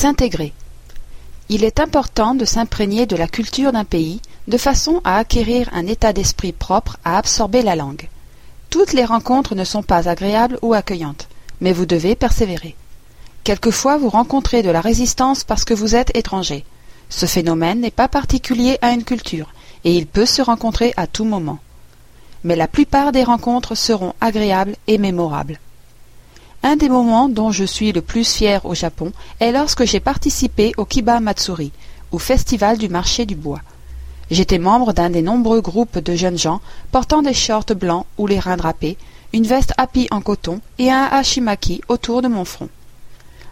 S'intégrer. Il est important de s'imprégner de la culture d'un pays de façon à acquérir un état d'esprit propre à absorber la langue. Toutes les rencontres ne sont pas agréables ou accueillantes, mais vous devez persévérer. Quelquefois vous rencontrez de la résistance parce que vous êtes étranger. Ce phénomène n'est pas particulier à une culture, et il peut se rencontrer à tout moment. Mais la plupart des rencontres seront agréables et mémorables. Un des moments dont je suis le plus fier au Japon est lorsque j'ai participé au Kiba Matsuri, ou festival du marché du bois. J'étais membre d'un des nombreux groupes de jeunes gens portant des shorts blancs ou les reins drapés, une veste happy en coton et un hachimaki autour de mon front.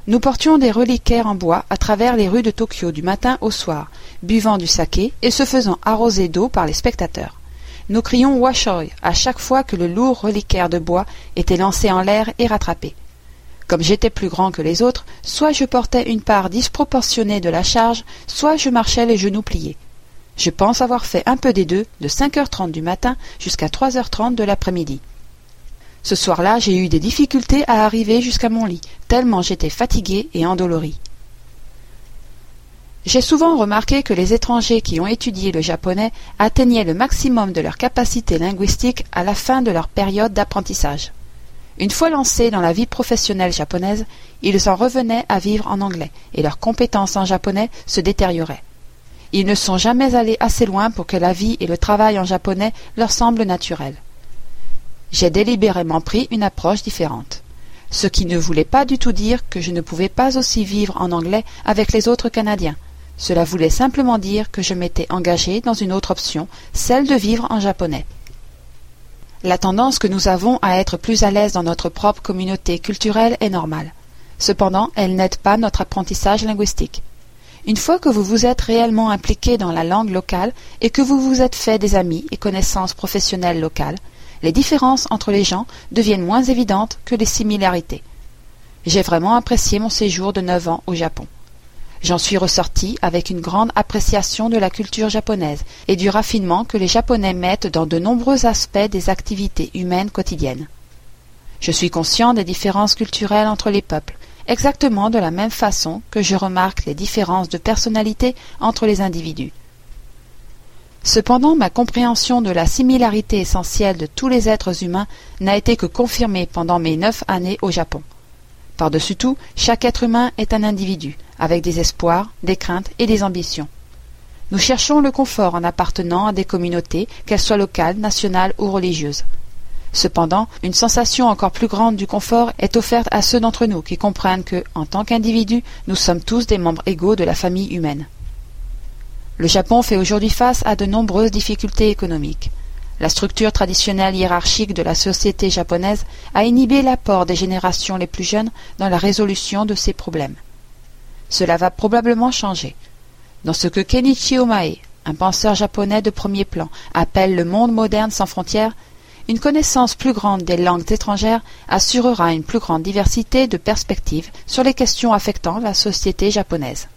Nous portions des reliquaires en bois à travers les rues de Tokyo du matin au soir, buvant du saké et se faisant arroser d'eau par les spectateurs. Nous crions Washoi à chaque fois que le lourd reliquaire de bois était lancé en l'air et rattrapé. Comme j'étais plus grand que les autres, soit je portais une part disproportionnée de la charge, soit je marchais les genoux pliés. Je pense avoir fait un peu des deux, de cinq heures trente du matin jusqu'à trois heures trente de l'après-midi. Ce soir-là, j'ai eu des difficultés à arriver jusqu'à mon lit, tellement j'étais fatigué et endolori. J'ai souvent remarqué que les étrangers qui ont étudié le japonais atteignaient le maximum de leur capacité linguistique à la fin de leur période d'apprentissage. Une fois lancés dans la vie professionnelle japonaise, ils en revenaient à vivre en anglais, et leurs compétences en japonais se détérioraient. Ils ne sont jamais allés assez loin pour que la vie et le travail en japonais leur semblent naturels j'ai délibérément pris une approche différente ce qui ne voulait pas du tout dire que je ne pouvais pas aussi vivre en anglais avec les autres Canadiens. Cela voulait simplement dire que je m'étais engagé dans une autre option, celle de vivre en japonais. La tendance que nous avons à être plus à l'aise dans notre propre communauté culturelle est normale. Cependant, elle n'aide pas notre apprentissage linguistique. Une fois que vous vous êtes réellement impliqué dans la langue locale et que vous vous êtes fait des amis et connaissances professionnelles locales, les différences entre les gens deviennent moins évidentes que les similarités. J'ai vraiment apprécié mon séjour de neuf ans au Japon. J'en suis ressorti avec une grande appréciation de la culture japonaise et du raffinement que les Japonais mettent dans de nombreux aspects des activités humaines quotidiennes. Je suis conscient des différences culturelles entre les peuples, exactement de la même façon que je remarque les différences de personnalité entre les individus. Cependant, ma compréhension de la similarité essentielle de tous les êtres humains n'a été que confirmée pendant mes neuf années au Japon. Par-dessus tout, chaque être humain est un individu, avec des espoirs, des craintes et des ambitions. Nous cherchons le confort en appartenant à des communautés, qu'elles soient locales, nationales ou religieuses. Cependant, une sensation encore plus grande du confort est offerte à ceux d'entre nous qui comprennent que, en tant qu'individus, nous sommes tous des membres égaux de la famille humaine. Le Japon fait aujourd'hui face à de nombreuses difficultés économiques. La structure traditionnelle hiérarchique de la société japonaise a inhibé l'apport des générations les plus jeunes dans la résolution de ces problèmes. Cela va probablement changer. Dans ce que Kenichi Omae, un penseur japonais de premier plan, appelle le monde moderne sans frontières, une connaissance plus grande des langues étrangères assurera une plus grande diversité de perspectives sur les questions affectant la société japonaise.